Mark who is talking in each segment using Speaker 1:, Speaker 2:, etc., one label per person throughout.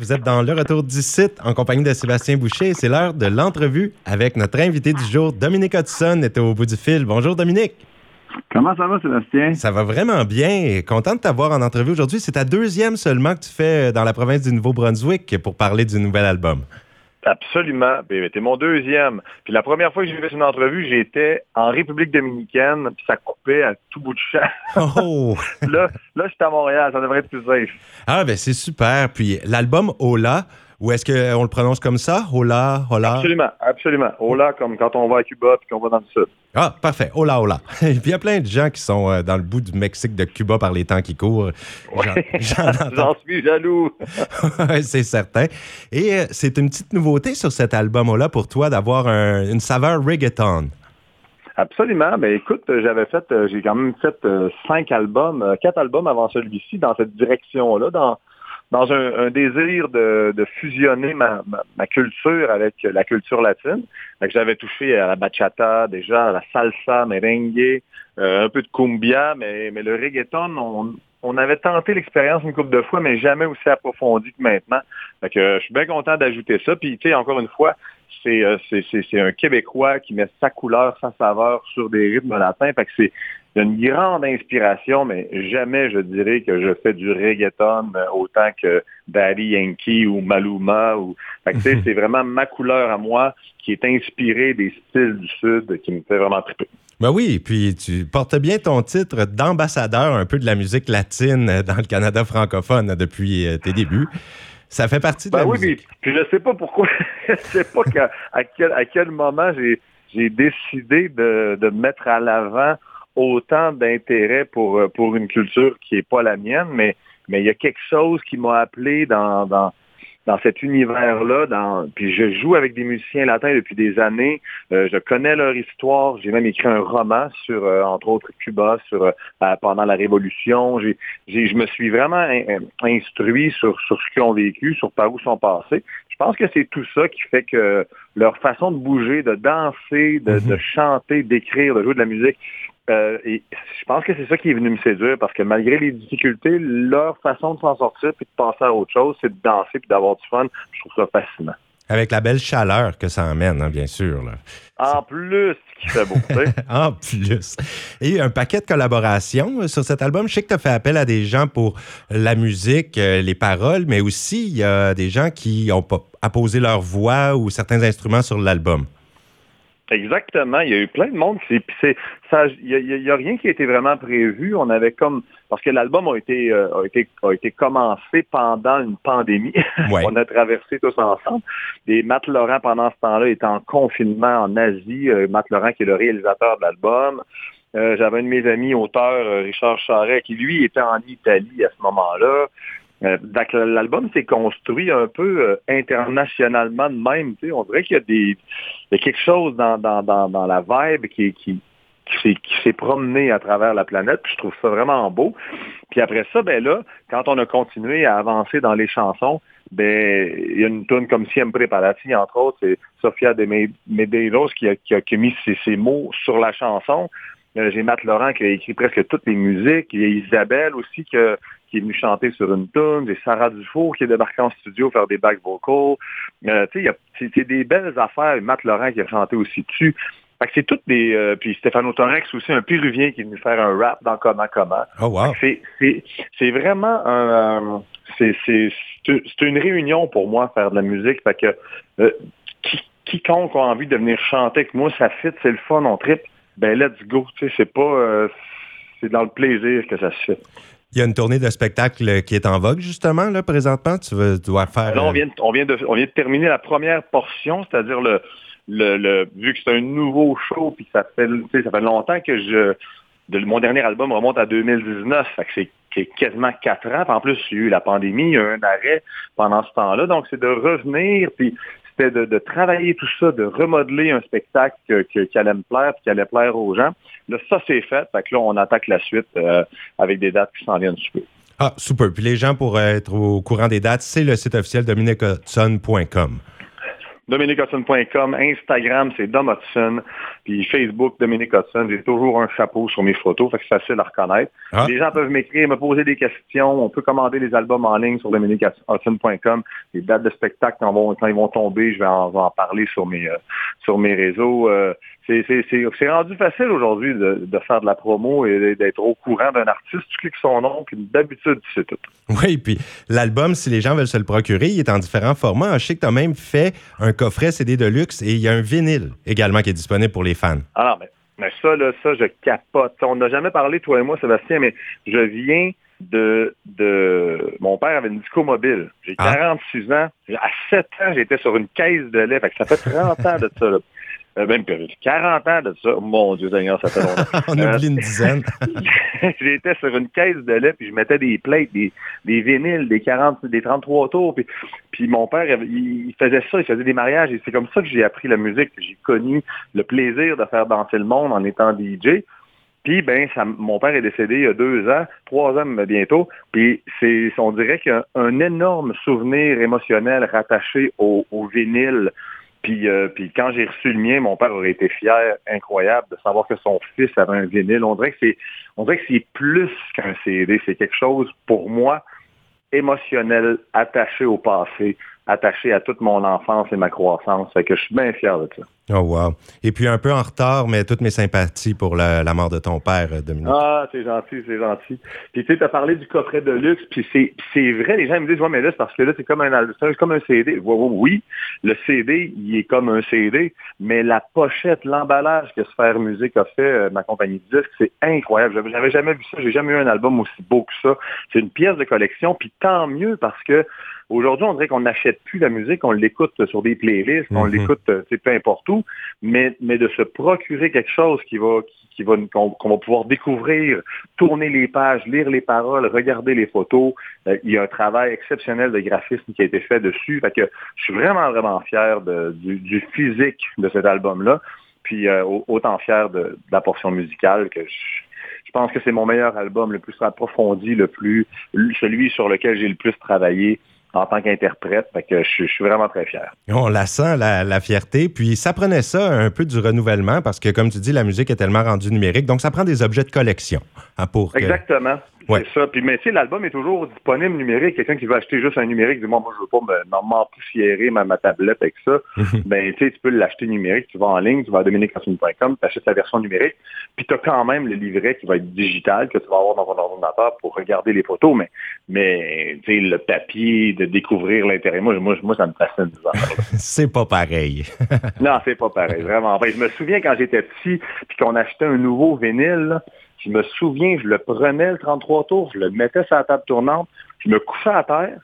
Speaker 1: Vous êtes dans le retour du site en compagnie de Sébastien Boucher. C'est l'heure de l'entrevue avec notre invité du jour, Dominique Hudson, est au bout du fil. Bonjour Dominique.
Speaker 2: Comment ça va, Sébastien?
Speaker 1: Ça va vraiment bien. Content de t'avoir en entrevue aujourd'hui. C'est ta deuxième seulement que tu fais dans la province du Nouveau-Brunswick pour parler du nouvel album.
Speaker 2: Absolument. C'était mon deuxième. Puis la première fois que j'ai fait une entrevue, j'étais en République dominicaine, puis ça coupait à tout bout de champ.
Speaker 1: Oh!
Speaker 2: là, là j'étais à Montréal, ça devrait être plus safe.
Speaker 1: Ah, ben c'est super. Puis l'album Ola, ou est-ce qu'on le prononce comme ça? Hola, hola?
Speaker 2: Absolument, absolument. Hola, comme quand on va à Cuba puis qu'on va dans le sud.
Speaker 1: Ah, parfait. Hola, hola. Il y a plein de gens qui sont euh, dans le bout du Mexique de Cuba par les temps qui courent.
Speaker 2: J'en suis jaloux.
Speaker 1: c'est certain. Et euh, c'est une petite nouveauté sur cet album-là pour toi d'avoir une saveur reggaeton.
Speaker 2: Absolument. Ben écoute, j'avais fait, euh, j'ai quand même fait cinq albums, quatre albums avant celui-ci dans cette direction-là, dans dans un, désir de, fusionner ma, culture avec la culture latine. J'avais touché à la bachata déjà, à la salsa, merengue, euh, un peu de cumbia, mais, le reggaeton, on, avait tenté l'expérience une couple de fois, mais jamais aussi approfondi que maintenant. Que, je suis bien content d'ajouter ça. Puis, tu sais, encore une fois, euh, c'est un Québécois qui met sa couleur, sa saveur sur des rythmes latins. Une grande inspiration, mais jamais je dirais que je fais du reggaeton euh, autant que Daddy Yankee ou Maluma. Ou... c'est vraiment ma couleur à moi qui est inspirée des styles du Sud qui me fait vraiment triper.
Speaker 1: Ben oui, puis tu portes bien ton titre d'ambassadeur un peu de la musique latine dans le Canada francophone depuis euh, tes débuts. Ça fait partie de
Speaker 2: ben
Speaker 1: la
Speaker 2: oui,
Speaker 1: musique.
Speaker 2: Puis, je sais pas pourquoi, je sais pas à, quel, à quel moment j'ai décidé de, de mettre à l'avant autant d'intérêt pour, euh, pour une culture qui n'est pas la mienne, mais mais il y a quelque chose qui m'a appelé dans, dans, dans cet univers-là. Dans... Puis je joue avec des musiciens latins depuis des années. Euh, je connais leur histoire. J'ai même écrit un roman sur, euh, entre autres, Cuba, sur pendant la Révolution. J'ai, je me suis vraiment instruit sur, sur ce qu'ils ont vécu, sur par où sont passés. Je pense que c'est tout ça qui fait que leur façon de bouger, de danser, de, de mm-hmm. chanter, d'écrire, de jouer de la musique, euh, et je pense que c'est ça qui est venu me séduire parce que malgré les difficultés, leur façon de s'en sortir puis de passer à autre chose, c'est de danser puis d'avoir du fun. Je trouve ça fascinant.
Speaker 1: Avec la belle chaleur que ça amène, hein, bien sûr.
Speaker 2: En plus, qui fait beau.
Speaker 1: en plus. Et un paquet de collaborations euh, sur cet album. Je sais que tu as fait appel à des gens pour la musique, euh, les paroles, mais aussi il y a des gens qui ont apposé leur voix ou certains instruments sur l'album.
Speaker 2: Exactement. Il y a eu plein de monde. Il n'y a, rien qui a été vraiment prévu. On avait comme. Parce que l'album a été, euh, a, été, a été commencé pendant une pandémie. On a traversé tous ensemble. Et Matt Laurent, pendant ce temps-là, était en confinement en Asie. Euh, Matt Laurent, qui est le réalisateur de l'album. Euh, j'avais un de mes amis auteurs, Richard Charret, qui lui était en Italie à ce moment-là. Euh, l'album s'est construit un peu euh, internationalement de même. On dirait qu'il y a des y a quelque chose dans, dans, dans, dans la vibe qui, qui, qui s'est promené à travers la planète, je trouve ça vraiment beau. Puis après ça, ben là, quand on a continué à avancer dans les chansons, ben il y a une tune comme Siempre Parati, entre autres, c'est Sofia de Medeiros qui a, qui a, mis ses, mots sur la chanson. Euh, j'ai Matt Laurent qui a écrit presque toutes les musiques. Il y a Isabelle aussi qui, qui est venue chanter sur une tune. J'ai Sarah Dufour qui est débarquée en studio faire des back vocals. Euh, tu sais, c'est des belles affaires. Matt Laurent qui a chanté aussi dessus. Fait que c'est toutes des... Euh, puis Stéphano Torex aussi, un Péruvien qui est venu faire un rap dans Comment Comment.
Speaker 1: Oh wow.
Speaker 2: C'est vraiment un... c'est une réunion pour moi, faire de la musique. Fait que quiconque a envie de venir chanter avec moi, ça fit, c'est le fun, on tripe ben let's go. Tu sais, c'est pas. Euh, c'est dans le plaisir que ça se fait.
Speaker 1: Il y a une tournée de spectacle qui est en vogue, justement, là, présentement. Tu dois faire.
Speaker 2: Là, on euh, vient, de, on, vient de, on vient de terminer la première portion, c'est-à-dire le, le, le, vu que c'est un nouveau show, puis ça fait, ça fait longtemps que je. De, mon dernier album remonte à 2019, fait que c'est quasiment quatre ans. en plus, il y a eu la pandémie, il y a eu un arrêt pendant ce temps-là. Donc, c'est de revenir, puis de, travailler tout ça, de remodeler un spectacle qui allait me plaire, qui allait plaire aux gens. Là, ça, c'est fait. Fait que là, on attaque la suite euh, avec des dates qui s'en viennent super.
Speaker 1: Ah, super. Puis les gens, pour être au courant des dates, c'est le site officiel dominiquehudson.com.
Speaker 2: DominiqueHudson.com, Instagram, c'est Dom Hudson, puis Facebook, Dominique Hudson. J'ai toujours un chapeau sur mes photos, fait que c'est facile à reconnaître. Ah. Les gens peuvent m'écrire, me poser des questions. On peut commander les albums en ligne sur DominiqueHudson.com. Les dates de spectacle, quand, ils vont tomber, je vais en, parler sur mes, euh, sur mes réseaux. Euh, c'est rendu facile aujourd'hui de, faire de la promo et d'être au courant d'un artiste. Tu cliques son nom, puis d'habitude, tu sais tout.
Speaker 1: Oui, puis l'album, si les gens veulent se le procurer, il est en différents formats. Je sais que tu as même fait un coffret CD de luxe et il y a un vinyle également qui est disponible pour les fans.
Speaker 2: Ah mais, mais ça, là, ça, je capote. On n'a jamais parlé, toi et moi, Sébastien, mais je viens de, de... Mon père avait une disco mobile. J'ai 46 ah. ans. À 7 ans, j'étais sur une caisse de lait. Fait que ça fait 30 ans de ça. Là. Euh, même 40 ans de ça. Mon Dieu Seigneur, ça fait longtemps.
Speaker 1: On a oublié une dizaine.
Speaker 2: J'étais sur une caisse de lait, puis je mettais des plates, des, des vinyles, des 40, des 33 tours. Puis, puis mon père, il faisait ça, il faisait des mariages. Et c'est comme ça que j'ai appris la musique. J'ai connu le plaisir de faire danser le monde en étant DJ. Puis, ben, ça, mon père est décédé il y a deux ans, trois ans bientôt. Puis, c'est, on dirait qu'il y a un énorme souvenir émotionnel rattaché au, au vinyle. Puis, euh, puis quand j'ai reçu le mien, mon père aurait été fier, incroyable, de savoir que son fils avait un vinyle. On dirait que c'est, on c'est plus qu'un CD. C'est quelque chose, pour moi, émotionnel, attaché au passé, attaché à toute mon enfance et ma croissance. Fait que je suis bien fier de ça.
Speaker 1: Oh wow. Et puis un peu en retard, mais toutes mes sympathies pour la, mort de ton père, Dominique.
Speaker 2: Ah, c'est gentil, c'est gentil. Puis tu sais, tu as parlé du coffret de luxe, puis c'est vrai, les gens me disent, ouais, mais là, c'est parce que là, c'est comme un c'est comme un CD. Oui, le CD, il est comme un CD, mais la pochette, l'emballage que Sphère Musique a fait, euh, ma compagnie de disques, c'est incroyable. J'avais jamais vu ça, j'ai jamais eu un album aussi beau que ça. C'est une pièce de collection, puis tant mieux parce que Aujourd'hui, on dirait qu'on n'achète plus la musique, on l'écoute sur des playlists, on mhm. l'écoute, euh, peu importe où, mais, de se procurer quelque chose qui va, qu'on, va pouvoir découvrir, tourner les pages, lire les paroles, regarder les photos. Euh, il y a un travail exceptionnel de graphisme qui a été fait dessus. Fait que je suis vraiment, vraiment fier du, physique de cet album-là. Puis euh, autant fier de, la portion musicale que je, pense que c'est mon meilleur album, le plus approfondi, le plus celui sur lequel j'ai le plus travaillé en tant qu'interprète. que je, suis vraiment très fier.
Speaker 1: On la sent, la, fierté. Puis ça prenait ça un peu du renouvellement parce que, comme tu dis, la musique est tellement rendue numérique. Donc, ça prend des objets de collection hein, pour.
Speaker 2: Exactement. C'est ça. Puis, mais tu sais, l'album est toujours disponible numérique. Quelqu'un qui veut acheter juste un numérique, dit moi, moi, je veux pas m'empoussiérer ma, ma tablette avec ça. ben, tu sais, tu peux l'acheter numérique. Tu vas en ligne, tu vas à dominiquecassine.com, tu achètes la version numérique. Puis, tu as quand même le livret qui va être digital, que tu vas avoir dans ton ordinateur pour regarder les photos. Mais, mais tu sais, le papier, de découvrir l'intérêt, moi, moi, moi, ça me fascine.
Speaker 1: c'est pas pareil.
Speaker 2: non, c'est pas pareil, vraiment. je me souviens quand j'étais petit, puis qu'on achetait un nouveau vinyle, je me souviens, je le prenais le 33 tours, je le mettais sur la table tournante, je me couchais à terre,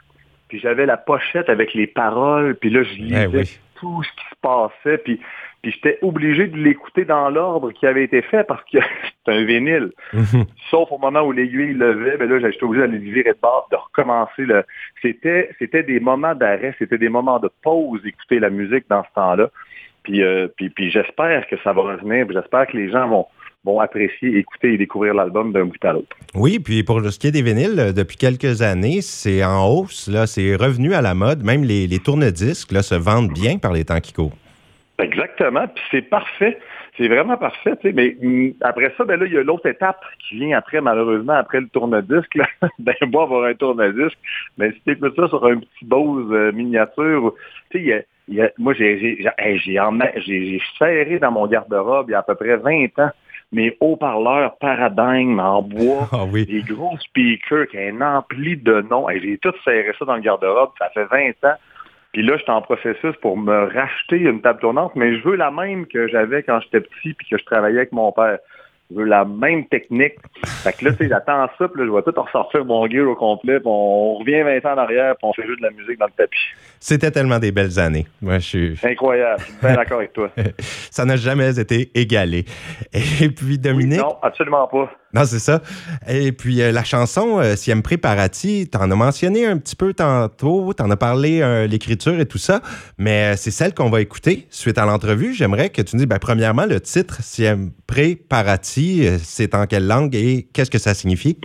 Speaker 2: puis j'avais la pochette avec les paroles, puis là, je eh lisais tout ce qui se passait, puis, puis j'étais obligé de l'écouter dans l'ordre qui avait été fait parce que c'est un vinyle. Mhm. Sauf au moment où l'aiguille levait, ben là, j'étais obligé d'aller virer de bord, de recommencer. Le... C'était, c'était des moments d'arrêt, c'était des moments de pause, écouter la musique dans ce temps-là. Puis, euh, puis, puis j'espère que ça va revenir, j'espère que les gens vont vont apprécier, écouter et découvrir l'album d'un bout à l'autre.
Speaker 1: Oui, puis pour ce qui est des vinyles, euh, depuis quelques années, c'est en hausse, là, c'est revenu à la mode. Même les, les tourne-disques là, se vendent bien par les temps qui courent.
Speaker 2: Exactement, puis c'est parfait. C'est vraiment parfait, tu sais. Mais mm, après ça, ben là, il y a l'autre étape qui vient après, malheureusement, après le tourne-disque. ben, bon, avoir un tourne-disque. Mais si tu écoutes ça sur un petit Bose euh, miniature, tu sais, moi, j'ai j'ai serré dans mon garde-robe il y a à peu près 20 ans mes haut-parleurs paradigme en bois, ah des gros speakers qui ont un ampli de noms. J'ai tout serré ça dans le garde-robe, ça fait 20 ans. Puis là, j'étais en processus pour me racheter une table tournante, mais je veux la même que j'avais quand j'étais petit puis que je travaillais avec mon père. Je veux la même technique. Fait que là, tu sais, j'attends ça, puis là, je vais tout ressortir mon gear au complet, puis on revient 20 ans en arrière, puis on fait juste de la musique dans le tapis.
Speaker 1: C'était tellement des belles années. Moi, je suis...
Speaker 2: Incroyable. Je suis bien d'accord avec toi.
Speaker 1: ça n'a jamais été égalé. Et puis, Dominique...
Speaker 2: non, absolument pas.
Speaker 1: Non, c'est ça. Et puis, euh, la chanson euh, Siem Préparati, t'en as mentionné un petit peu tantôt, t'en as parlé, euh, l'écriture et tout ça, mais c'est celle qu'on va écouter suite à l'entrevue. J'aimerais que tu nous dises, ben, premièrement, le titre Siem Préparati, c'est en quelle langue et qu'est-ce que ça signifie?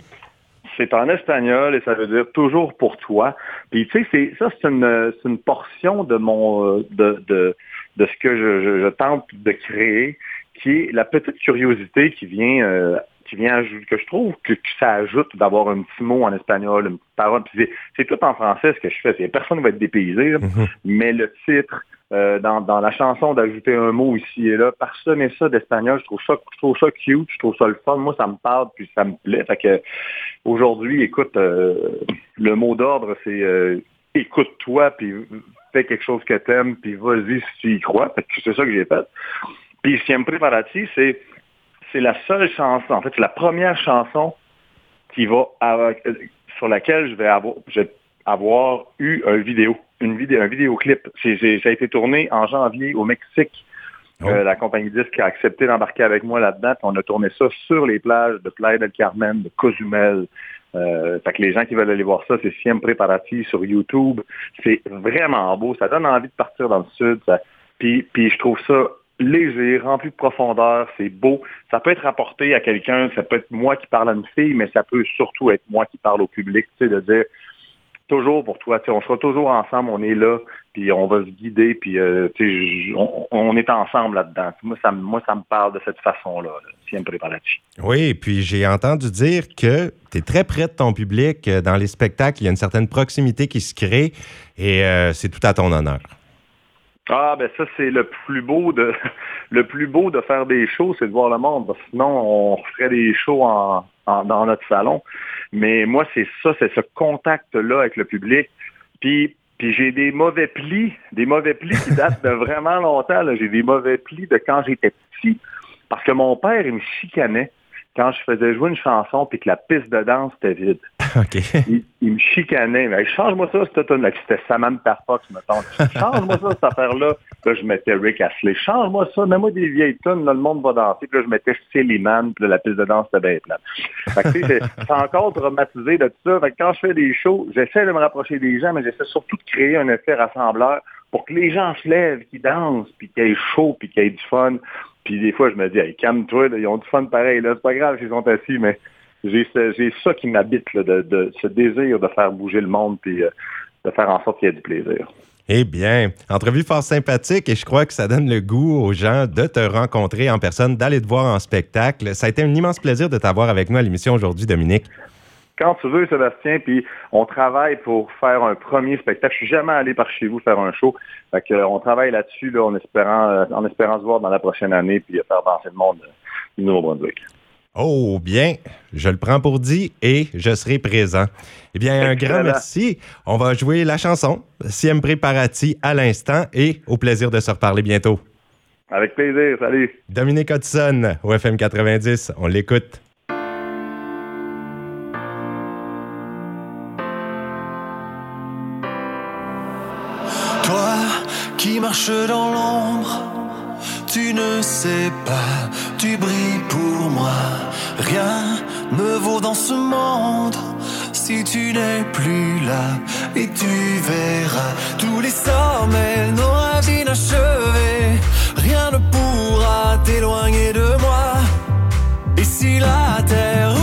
Speaker 2: c'est en espagnol et ça veut dire toujours pour toi. Puis tu sais, ça, c'est une, portion de mon de, de, ce que je, tente de créer, qui est la petite curiosité qui vient euh, qui vient que je trouve que, ça ajoute d'avoir un petit mot en espagnol, une petite parole. C'est tout en français ce que je fais. Personne ne va être dépaysé, mm-hmm. mais le titre, euh, dans, dans, la chanson d'ajouter un mot ici et là, parsemer ça d'espagnol, je trouve ça, je trouve ça cute, je trouve ça le fun. Moi, ça me parle puis ça me plaît. Fait que aujourd'hui, écoute, euh, le mot d'ordre, c'est euh, écoute-toi puis fais quelque chose que t'aimes puis vas-y si tu y crois. c'est ça que j'ai fait. Puis Siempre para ti, c'est c'est la seule chanson, en fait, c'est la première chanson qui va sur laquelle je vais avoir, je vais avoir eu un vidéo une vidéo, un vidéoclip. ça a été tourné en janvier au Mexique. Oh. Euh, la compagnie disque a accepté d'embarquer avec moi là-dedans. On a tourné ça sur les plages de Playa del Carmen, de Cozumel. Euh, fait que les gens qui veulent aller voir ça, c'est Siempre Parati sur YouTube. C'est vraiment beau. Ça donne envie de partir dans le sud. Puis, puis je trouve ça léger, rempli de profondeur, c'est beau. Ça peut être rapporté à quelqu'un, ça peut être moi qui parle à une fille, mais ça peut surtout être moi qui parle au public, tu sais, de dire toujours pour toi. On sera toujours ensemble, on est là, puis on va se guider, puis euh, on, est ensemble là-dedans. Moi ça, moi, ça me parle de cette façon-là, siempre para
Speaker 1: Oui, puis j'ai entendu dire que tu es très près de ton public euh, dans les spectacles. Il y a une certaine proximité qui se crée et euh, c'est tout à ton honneur.
Speaker 2: Ah ben ça c'est le plus beau de le plus beau de faire des shows, c'est de voir le monde. sinon on ferait des shows dans notre salon. Mais moi, c'est ça, c'est ce contact-là avec le public. Puis, puis j'ai des mauvais plis, des mauvais plis qui datent de vraiment longtemps. J'ai des mauvais plis de quand j'étais petit. Parce que mon père, il me chicanait quand je faisais jouer une chanson puis que la piste de danse était vide. Il, me chicanait. Mais change-moi ça, cette tonne-là. C'était Samantha Fox, mettons. Change-moi ça, cette affaire-là. Là, je mettais Rick Astley. Change-moi ça. Mets-moi des vieilles tonnes. Là, le monde va danser. Puis là, je mettais Silly Man. Puis là, la piste de danse était bien plate. Fait c'est encore traumatisé de tout ça. Quand je fais des shows, j'essaie de me rapprocher des gens, mais j'essaie surtout de créer un effet rassembleur pour que les gens se lèvent, qu'ils dansent, puis qu'il y ait chaud, puis qu'il y ait du fun. Puis des fois, je me dis, hey, calme-toi, ils ont du fun pareil. Là, c'est pas grave s'ils sont assis, mais j'ai ça qui m'habite, de, ce désir de faire bouger le monde puis euh, de faire en sorte qu'il y ait du plaisir.
Speaker 1: Eh bien, entrevue fort sympathique et je crois que ça donne le goût aux gens de te rencontrer en personne, d'aller te voir en spectacle. Ça a été un immense plaisir de t'avoir avec nous à l'émission aujourd'hui, Dominique.
Speaker 2: Quand tu veux, Sébastien, puis on travaille pour faire un premier spectacle. Je suis jamais allé par chez vous faire un show. Fait que, on travaille là-dessus là, en, espérant, euh, en espérant se voir dans la prochaine année puis faire danser le monde du Nouveau-Brunswick.
Speaker 1: Oh, bien, je le prends pour dit et je serai présent. Eh bien, un grand merci. On va jouer la chanson Siempre Parati à l'instant et au plaisir de se reparler bientôt.
Speaker 2: Avec plaisir, salut.
Speaker 1: Dominique Hudson, au FM 90, on l'écoute.
Speaker 3: Toi qui marches dans l'ombre tu ne sais pas, tu brilles pour moi. Rien ne vaut dans ce monde si tu n'es plus là. Et tu verras tous les sommets, nos rêves inachevés. Rien ne pourra t'éloigner de moi. Et si la terre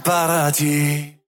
Speaker 3: siempre para ti.